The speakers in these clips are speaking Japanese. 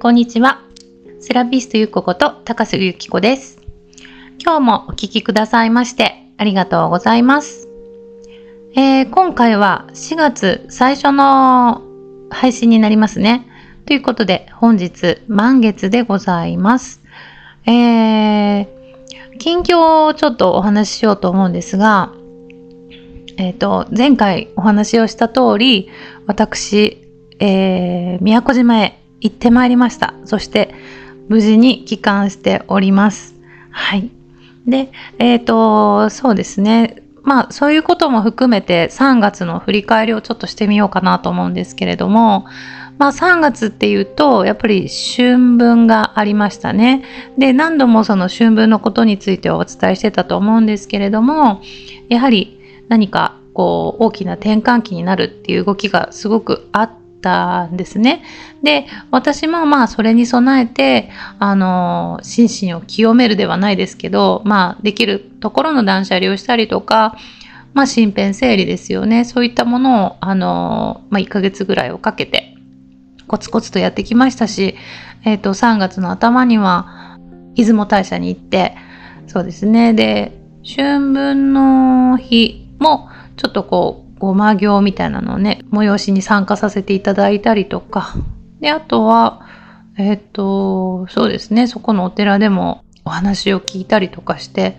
こんにちは。セラピストゆっここと高須ゆきこです。今日もお聴きくださいましてありがとうございます。えー、今回は4月最初の配信になりますね。ということで本日満月でございます。えー、近況をちょっとお話ししようと思うんですが、えっ、ー、と、前回お話をした通り、私、えー、宮古島へ行ってまいりました。そして、無事に帰還しております。はい。で、えっ、ー、と、そうですね。まあ、そういうことも含めて3月の振り返りをちょっとしてみようかなと思うんですけれども、まあ3月っていうと、やっぱり春分がありましたね。で、何度もその春分のことについてお伝えしてたと思うんですけれども、やはり何かこう大きな転換期になるっていう動きがすごくあったんですね。で、私もまあそれに備えて、あの、心身を清めるではないですけど、まあできるところの断捨離をしたりとか、まあ身辺整理ですよね。そういったものを、あの、まあ1ヶ月ぐらいをかけて、コツコツとやってきましたし、えっ、ー、と、3月の頭には、出雲大社に行って、そうですね。で、春分の日も、ちょっとこう、ごま行みたいなのをね、催しに参加させていただいたりとか、で、あとは、えっ、と、そうですね、そこのお寺でもお話を聞いたりとかして、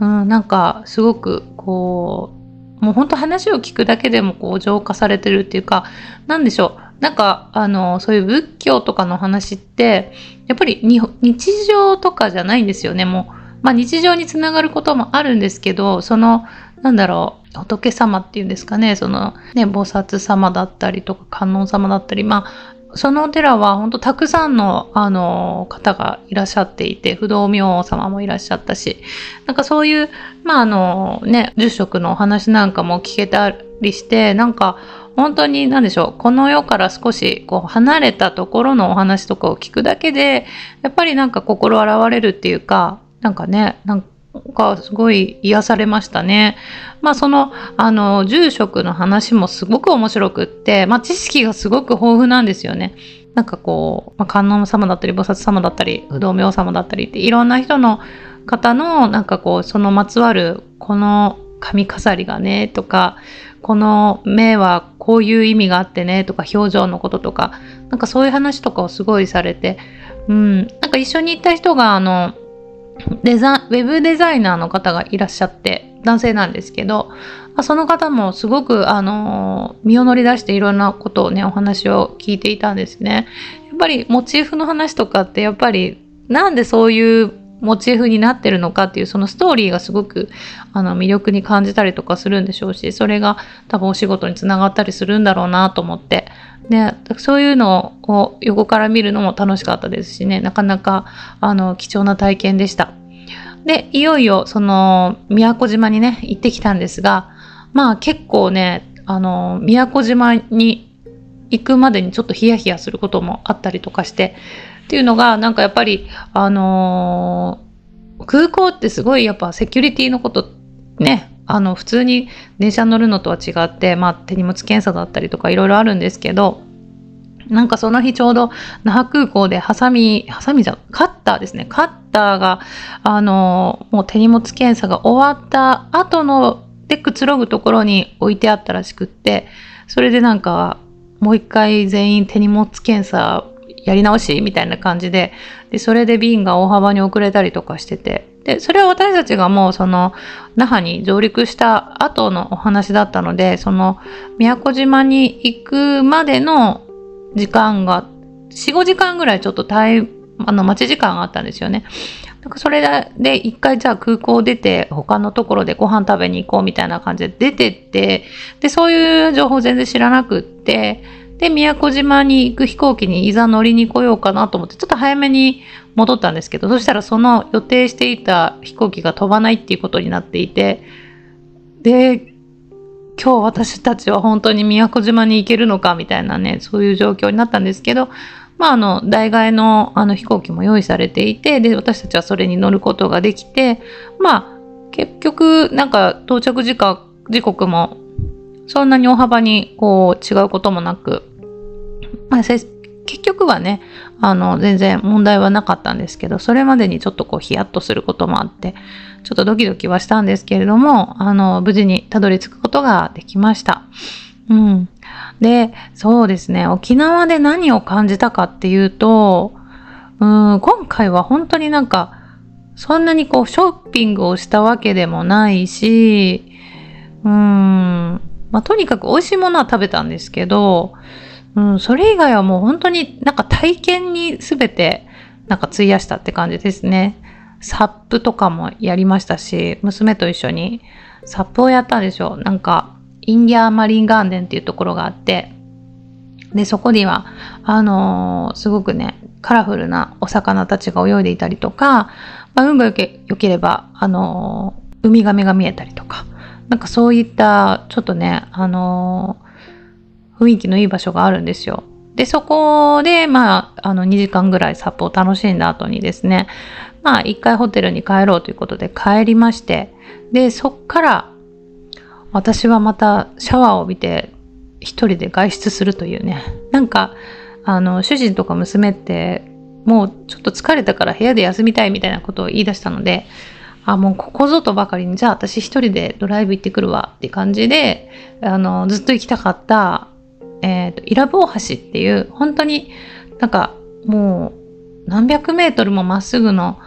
うん、なんかすごくこう、もう本当話を聞くだけでもこう浄化されてるっていうか、なんでしょう。なんか、あの、そういう仏教とかの話って、やっぱり日常とかじゃないんですよね、もう。まあ日常につながることもあるんですけど、その、なんだろう、仏様っていうんですかね、そのね、菩薩様だったりとか観音様だったり、まあ、そのお寺は本当たくさんのあの方がいらっしゃっていて、不動明王様もいらっしゃったし、なんかそういう、まああのね、住職のお話なんかも聞けたりして、なんか本当に何でしょう、この世から少しこう離れたところのお話とかを聞くだけで、やっぱりなんか心洗われるっていうか、なんかね、なんかがすごい癒されましたね。まあその、あの、住職の話もすごく面白くって、まあ知識がすごく豊富なんですよね。なんかこう、まあ、観音様だったり、菩薩様だったり、不動明王様だったりって、いろんな人の方の、なんかこう、そのまつわる、この髪飾りがね、とか、この目はこういう意味があってね、とか、表情のこととか、なんかそういう話とかをすごいされて、うん、なんか一緒に行った人が、あの、デザウェブデザイナーの方がいらっしゃって男性なんですけどその方もすごくあの身を乗り出していろんなことをねお話を聞いていたんですね。やっぱりモチーフの話とかってやっぱりなんでそういうモチーフになってるのかっていうそのストーリーがすごくあの魅力に感じたりとかするんでしょうしそれが多分お仕事につながったりするんだろうなと思ってでそういうのを横から見るのも楽しかったですしねなかなかあの貴重な体験でした。でいよいよその宮古島にね行ってきたんですがまあ結構ねあの宮古島に行くまでにちょっとヒヤヒヤすることもあったりとかしてっていうのがなんかやっぱりあのー、空港ってすごいやっぱセキュリティのことねあの普通に電車乗るのとは違って、まあ、手荷物検査だったりとかいろいろあるんですけどなんかその日ちょうど那覇空港でハサミ、ハサミじゃ、カッターですね。カッターが、あの、もう手荷物検査が終わった後のでくつろぐところに置いてあったらしくって、それでなんか、もう一回全員手荷物検査やり直しみたいな感じで、で、それで便が大幅に遅れたりとかしてて、で、それは私たちがもうその、那覇に上陸した後のお話だったので、その、宮古島に行くまでの時間が、4、5時間ぐらいちょっとタイ、あの、待ち時間があったんですよね。なんかそれで一回じゃあ空港出て他のところでご飯食べに行こうみたいな感じで出てって、で、そういう情報全然知らなくって、で、宮古島に行く飛行機にいざ乗りに来ようかなと思って、ちょっと早めに戻ったんですけど、そしたらその予定していた飛行機が飛ばないっていうことになっていて、で、今日私たちは本当に宮古島に行けるのかみたいなね、そういう状況になったんですけど、まあ、あの、代替のあの飛行機も用意されていて、で、私たちはそれに乗ることができて、まあ、結局、なんか到着時間、時刻もそんなに大幅にこう違うこともなく、まあ、結局はね、あの、全然問題はなかったんですけど、それまでにちょっとこうヒヤッとすることもあって、ちょっとドキドキはしたんですけれども、あの、無事にたどり着くことができました。うん。で、そうですね、沖縄で何を感じたかっていうと、うん、今回は本当になんか、そんなにこうショッピングをしたわけでもないし、うん、まあ、とにかく美味しいものは食べたんですけど、うん、それ以外はもう本当になんか体験に全てなんか費やしたって感じですね。サップとかもやりましたし、娘と一緒にサップをやったんですよ。なんか、インディアマリンガーデンっていうところがあって、で、そこには、あのー、すごくね、カラフルなお魚たちが泳いでいたりとか、まあ、運が良ければ、あのー、ウミガメが見えたりとか、なんかそういった、ちょっとね、あのー、雰囲気のいい場所があるんですよ。で、そこで、まあ、あの、2時間ぐらいサップを楽しんだ後にですね、まあ、一回ホテルに帰ろうということで帰りまして、で、そっから、私はまたシャワーを浴びて一人で外出するというね。なんか、あの、主人とか娘って、もうちょっと疲れたから部屋で休みたいみたいなことを言い出したので、あ、もうここぞとばかりに、じゃあ私一人でドライブ行ってくるわって感じで、あの、ずっと行きたかった、えっ、ー、と、伊良部大橋っていう、本当になんかもう何百メートルもまっすぐの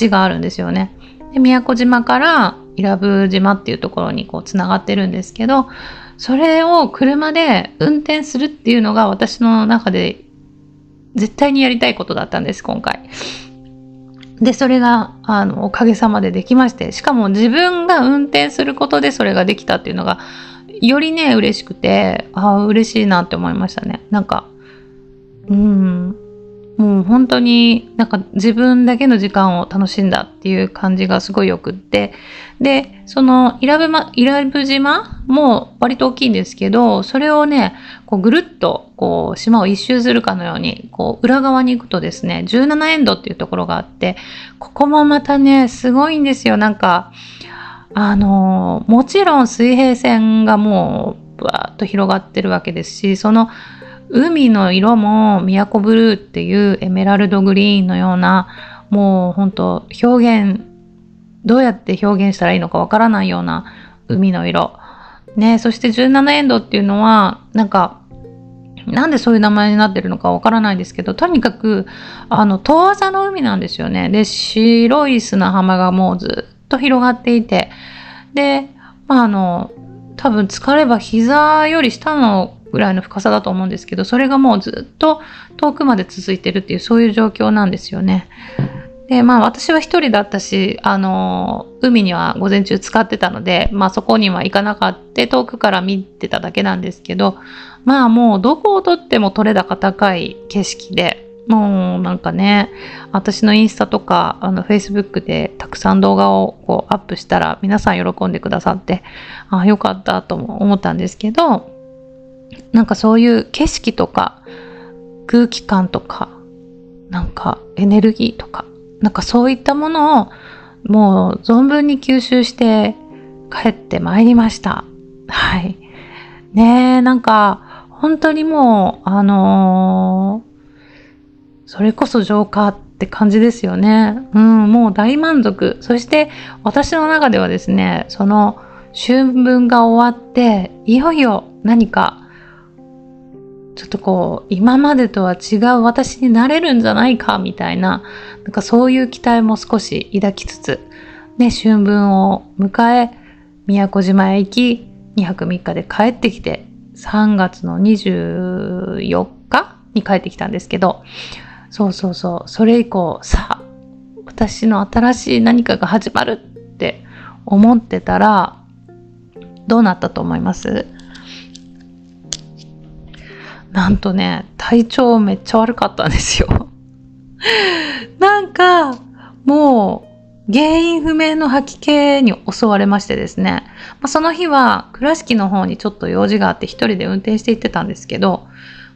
橋があるんですよね。で宮古島から伊良部島っていうところにこうつながってるんですけど、それを車で運転するっていうのが私の中で絶対にやりたいことだったんです、今回。で、それが、あの、おかげさまでできまして、しかも自分が運転することでそれができたっていうのが、よりね、嬉しくて、ああ、嬉しいなって思いましたね。なんか、うん、もう本当になんか自分だけの時間を楽しんだっていう感じがすごいよくって、で、そのイラブマ、イラブ島も割と大きいんですけど、それをね、こうぐるっとこう島を一周するかのように、こう裏側に行くとですね、17エンドっていうところがあって、ここもまたね、すごいんですよ。なんか、あの、もちろん水平線がもう、バーッと広がってるわけですし、その海の色も宮古ブルーっていうエメラルドグリーンのようなもう本当表現どうやって表現したらいいのかわからないような海の色。ねそして17エンドっていうのはなんかなんでそういう名前になってるのかわからないですけどとにかくあの遠浅の海なんですよね。で白い砂浜がもうずっと広がっていてでまああの多分疲れば膝より下のぐらいの深さだと思うんですけど、それがもうずっと遠くまで続いてるっていう、そういう状況なんですよね。で、まあ私は一人だったし、あの、海には午前中使ってたので、まあそこには行かなかった、遠くから見てただけなんですけど、まあもうどこを撮っても撮れ高高い景色で、もうなんかね、私のインスタとか、あの、フェイスブックでたくさん動画をこうアップしたら皆さん喜んでくださって、ああ、よかったとも思ったんですけど、なんかそういう景色とか空気感とかなんかエネルギーとかなんかそういったものをもう存分に吸収して帰ってまいりました。はい。ねえ、なんか本当にもうあのー、それこそ浄化って感じですよね。うん、もう大満足。そして私の中ではですね、その春分が終わって、いよいよ何かちょっとこう、今までとは違う私になれるんじゃないか、みたいな、なんかそういう期待も少し抱きつつ、ね、春分を迎え、宮古島へ行き、2泊3日で帰ってきて、3月の24日に帰ってきたんですけど、そうそうそう、それ以降、さあ、私の新しい何かが始まるって思ってたら、どうなったと思います？なんとね、体調めっちゃ悪かったんですよ。なんか、もう、原因不明の吐き気に襲われましてですね、まあ、その日は倉敷の方にちょっと用事があって一人で運転して行ってたんですけど、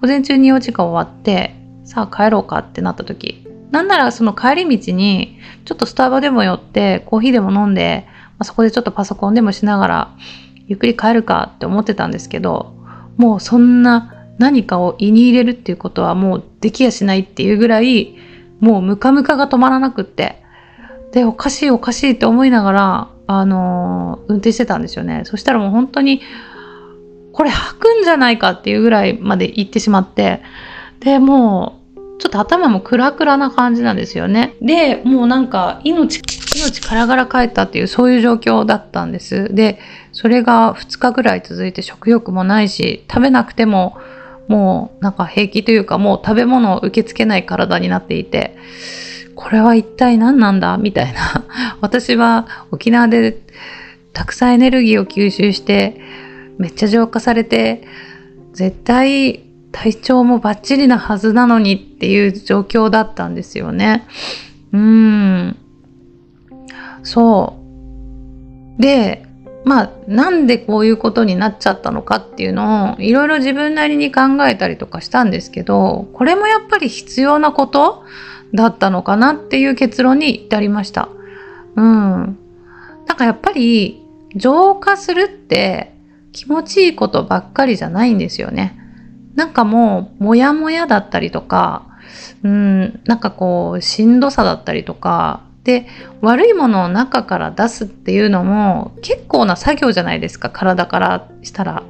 午前中に用事が終わって、さあ帰ろうかってなった時、なんならその帰り道に、ちょっとスタバでも寄ってコーヒーでも飲んで、まあ、そこでちょっとパソコンでもしながら、ゆっくり帰るかって思ってたんですけど、もうそんな何かを胃に入れるっていうことはもうできやしないっていうぐらい、もうムカムカが止まらなくって。で、おかしいおかしいって思いながら、あのー、運転してたんですよね。そしたらもう本当に、これ吐くんじゃないかっていうぐらいまで行ってしまって、で、もう、ちょっと頭もクラクラな感じなんですよね。で、もうなんか命、命からがら帰ったっていうそういう状況だったんです。で、それが2日ぐらい続いて食欲もないし、食べなくてももうなんか平気というかもう食べ物を受け付けない体になっていて、これは一体何なんだ？みたいな。私は沖縄でたくさんエネルギーを吸収して、めっちゃ浄化されて、絶対体調もバッチリなはずなのにっていう状況だったんですよね。うん。そう。で、まあ、なんでこういうことになっちゃったのかっていうのをいろいろ自分なりに考えたりとかしたんですけど、これもやっぱり必要なことだったのかなっていう結論に至りました。うん。なんかやっぱり浄化するって気持ちいいことばっかりじゃないんですよね。なんかもう、もやもやだったりとか、うん、なんかこう、しんどさだったりとか、で、悪いものを中から出すっていうのも結構な作業じゃないですか、体からしたら。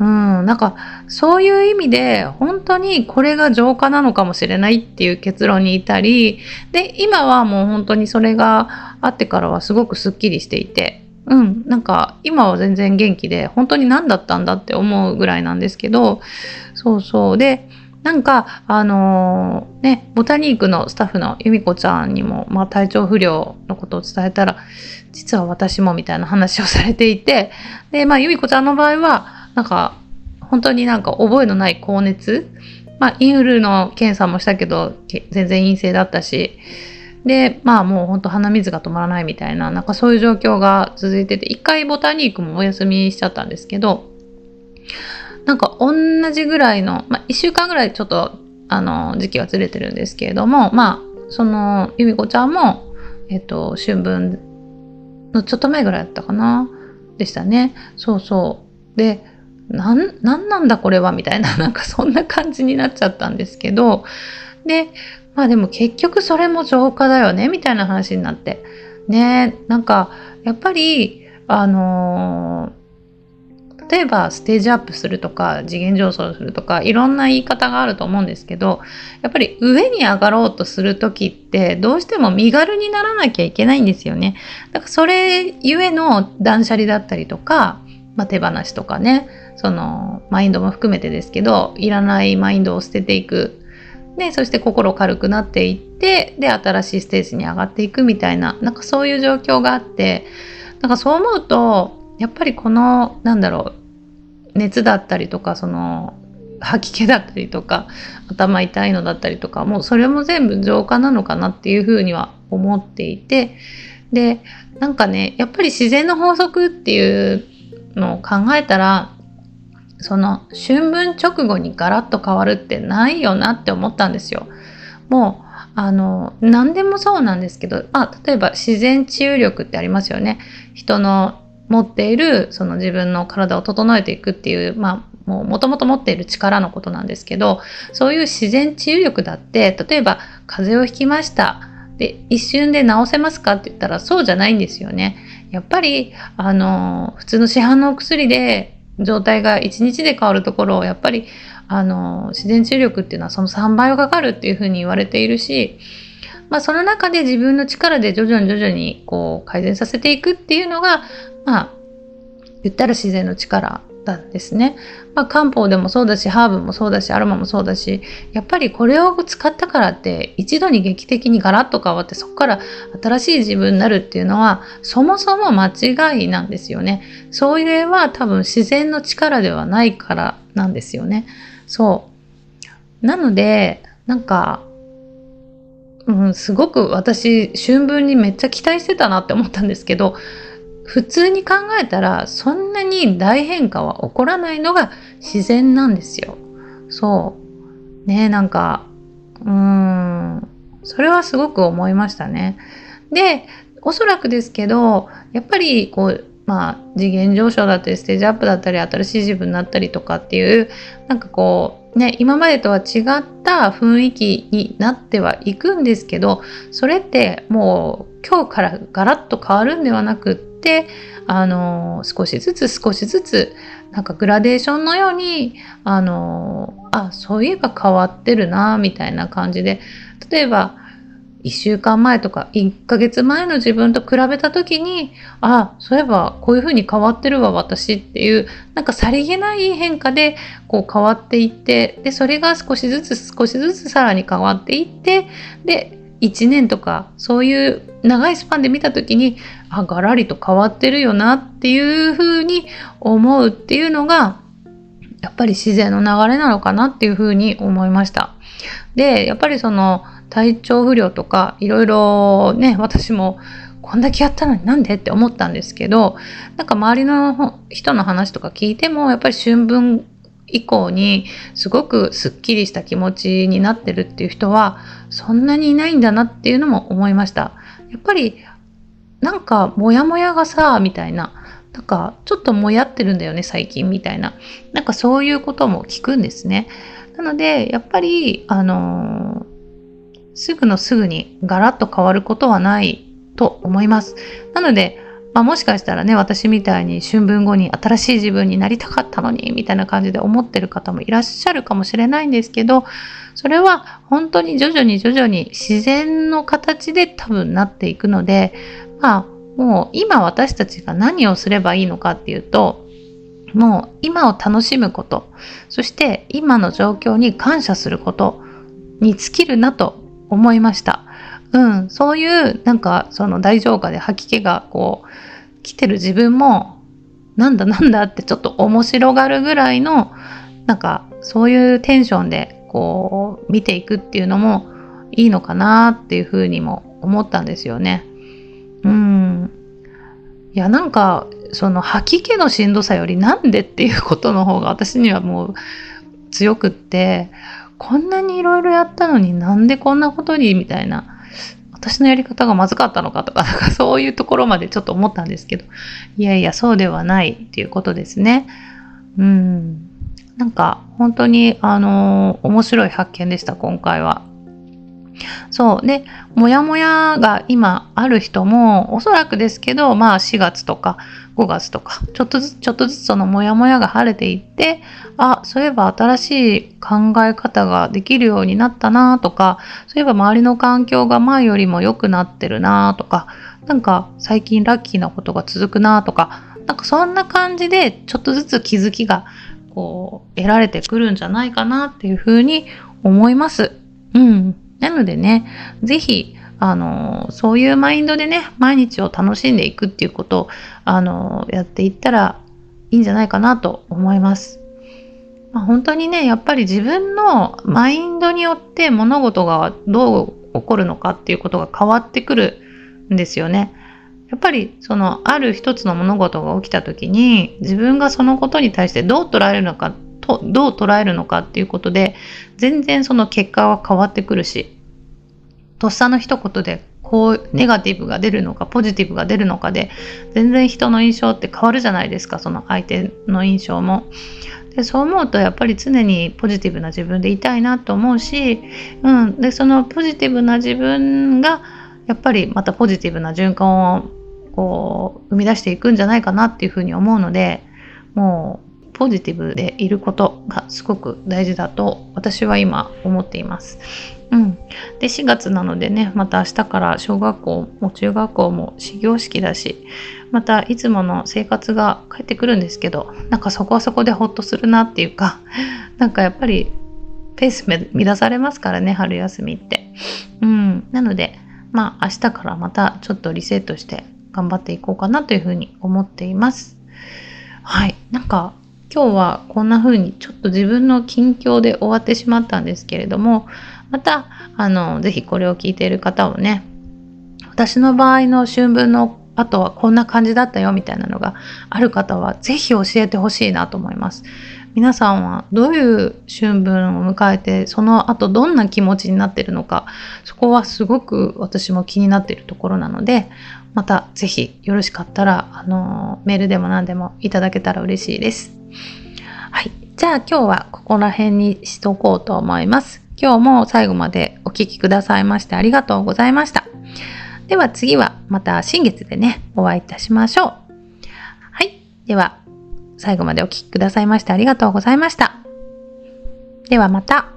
うん、なんかそういう意味で本当にこれが浄化なのかもしれないっていう結論に至り、で、今はもう本当にそれがあってからはすごくスッキリしていて、うん、なんか今は全然元気で本当に何だったんだって思うぐらいなんですけど、そうそう。で、なんか、あのー、ね、ボタニークのスタッフの由美子ちゃんにも、まあ、体調不良のことを伝えたら、実は私もみたいな話をされていて、で、まあ、由美子ちゃんの場合は、なんか、本当になんか覚えのない高熱、まあ、インフルの検査もしたけど、全然陰性だったし、で、まあもうほんと鼻水が止まらないみたいな、なんかそういう状況が続いてて、一回ボタニークもお休みしちゃったんですけど、なんか同じぐらいの、まあ、1週間ぐらいちょっと、あの、時期はずれてるんですけれども、まあ、その、由美子ちゃんも、えっと、春分のちょっと前ぐらいだったかな、でしたね。そうそう。で、なん、なんなんだこれはみたいな、なんかそんな感じになっちゃったんですけど、で、まあでも結局それも浄化だよね、みたいな話になって。ね、なんか、やっぱり、あのー例えばステージアップするとか次元上昇するとかいろんな言い方があると思うんですけどやっぱり上に上がろうとする時ってどうしても身軽にならなきゃいけないんですよね。だからそれゆえの断捨離だったりとか、まあ、手放しとかねそのマインドも含めてですけどいらないマインドを捨てていく。で、そして心軽くなっていって、で、新しいステージに上がっていくみたいな、なんかそういう状況があって、なんかそう思うと、やっぱりこのなんだろう熱だったりとかその吐き気だったりとか頭痛いのだったりとかもうそれも全部浄化なのかなっていうふうには思っていてでなんかねやっぱり自然の法則っていうのを考えたらその春分直後にガラッと変わるってないよなって思ったんですよ。もうあの何でもそうなんですけど、まあ、例えば自然治癒力ってありますよね。人の持っているその自分の体を整えていくっていう、まあ、もともと持っている力のことなんですけど、そういう自然治癒力だって、例えば風邪をひきました。で、一瞬で治せますかって言ったらそうじゃないんですよね。やっぱり、あの、普通の市販のお薬で状態が1日で変わるところを、やっぱり、あの、自然治癒力っていうのはその3倍はかかるっていうふうに言われているし、まあ、その中で自分の力で徐々に徐々にこう改善させていくっていうのが、まあ、言ったら自然の力なんですね。まあ、漢方でもそうだし、ハーブもそうだし、アロマもそうだし、やっぱりこれを使ったからって一度に劇的にガラッと変わってそこから新しい自分になるっていうのはそもそも間違いなんですよね。それは多分自然の力ではないからなんですよね。そう。なので、なんか、うん、すごく私、春分にめっちゃ期待してたなって思ったんですけど、普通に考えたらそんなに大変化は起こらないのが自然なんですよ。そう。ねなんか、うーん、それはすごく思いましたね。で、おそらくですけど、やっぱりこう、まあ、次元上昇だったり、ステージアップだったり、新しい自分になったりとかっていう、なんかこうね、今までとは違った雰囲気になってはいくんですけどそれってもう今日からガラッと変わるんではなくてあの少しずつ少しずつなんかグラデーションのようにあのあそういえば変わってるなみたいな感じで例えば1週間前とか1ヶ月前の自分と比べた時にあそういえばこういう風に変わってるわ私っていうなんかさりげない変化でこう変わっていってでそれが少しずつ少しずつさらに変わっていってで1年とかそういう長いスパンで見た時にあガラリと変わってるよなっていう風に思うっていうのがやっぱり自然の流れなのかなっていう風に思いました。でやっぱりその体調不良とかいろいろね私もこんだけやったのになんでって思ったんですけどなんか周りの人の話とか聞いてもやっぱり春分以降にすごくすっきりした気持ちになってるっていう人はそんなにいないんだなっていうのも思いました。やっぱりなんかモヤモヤがさみたいななんかちょっともやってるんだよね最近みたいななんかそういうことも聞くんですね。なのでやっぱりあのすぐのすぐにガラッと変わることはないと思います。なので、まあ、もしかしたらね、私みたいに春分後に新しい自分になりたかったのに、みたいな感じで思ってる方もいらっしゃるかもしれないんですけど、それは本当に徐々に徐々に自然の形で多分なっていくので、まあ、もう今私たちが何をすればいいのかっていうと、もう今を楽しむこと、そして今の状況に感謝することに尽きるなと思いました。うん、そういうなんかその大浄化で吐き気がこう来てる自分もなんだなんだってちょっと面白がるぐらいのなんかそういうテンションでこう見ていくっていうのもいいのかなっていうふうにも思ったんですよね。うん。いやなんかその吐き気のしんどさよりなんでっていうことの方が私にはもう強くってこんなにいろいろやったのになんでこんなことにみたいな私のやり方がまずかったのかとか、かそういうところまでちょっと思ったんですけど、いやいや、そうではないっていうことですね。うん。なんか、本当に、あのー、面白い発見でした、今回は。そう。で、モヤモヤが今ある人も、おそらくですけど、まあ4月とか5月とか、ちょっとずつ、ちょっとずつそのもやもやが晴れていって、あ、そういえば新しい考え方ができるようになったなとか、そういえば周りの環境が前よりも良くなってるなとか、なんか最近ラッキーなことが続くなとか、なんかそんな感じでちょっとずつ気づきがこう得られてくるんじゃないかなっていうふうに思います。うん。なのでね、ぜひ、あの、そういうマインドでね、毎日を楽しんでいくっていうことを、あの、やっていったらいいんじゃないかなと思います。まあ、本当にね、やっぱり自分のマインドによって物事がどう起こるのかっていうことが変わってくるんですよね。やっぱりそのある一つの物事が起きた時に自分がそのことに対してどう捉えるのかとどう捉えるのかっていうことで全然その結果は変わってくるしとっさの一言でこうネガティブが出るのかポジティブが出るのかで全然人の印象って変わるじゃないですかその相手の印象も。でそう思うとやっぱり常にポジティブな自分でいたいなと思うし、うん、でそのポジティブな自分がやっぱりまたポジティブな循環をこう生み出していくんじゃないかなっていうふうに思うのでもうポジティブでいることがすごく大事だと私は今思っています。うん、で4月なのでねまた明日から小学校も中学校も始業式だしまたいつもの生活が帰ってくるんですけどなんかそこはそこでほっとするなっていうか なんかやっぱりペース乱されますからね春休みって。うん、なのでまあ明日からまたちょっとリセットして頑張っていこうかなというふうに思っています。はい、なんか今日はこんな風にちょっと自分の近況で終わってしまったんですけれどもまた、あの、ぜひこれを聞いている方をね、私の場合の春分の後はこんな感じだったよみたいなのがある方は、ぜひ教えてほしいなと思います。皆さんはどういう春分を迎えて、その後どんな気持ちになってるのか、そこはすごく私も気になっているところなので、またぜひよろしかったら、あの、メールでも何でもいただけたら嬉しいです。はい。じゃあ今日はここら辺にしとこうと思います。今日も最後までお聴きくださいましてありがとうございました。では次はまた新月でね、お会いいたしましょう。はい。では、最後までお聴きくださいましてありがとうございました。ではまた。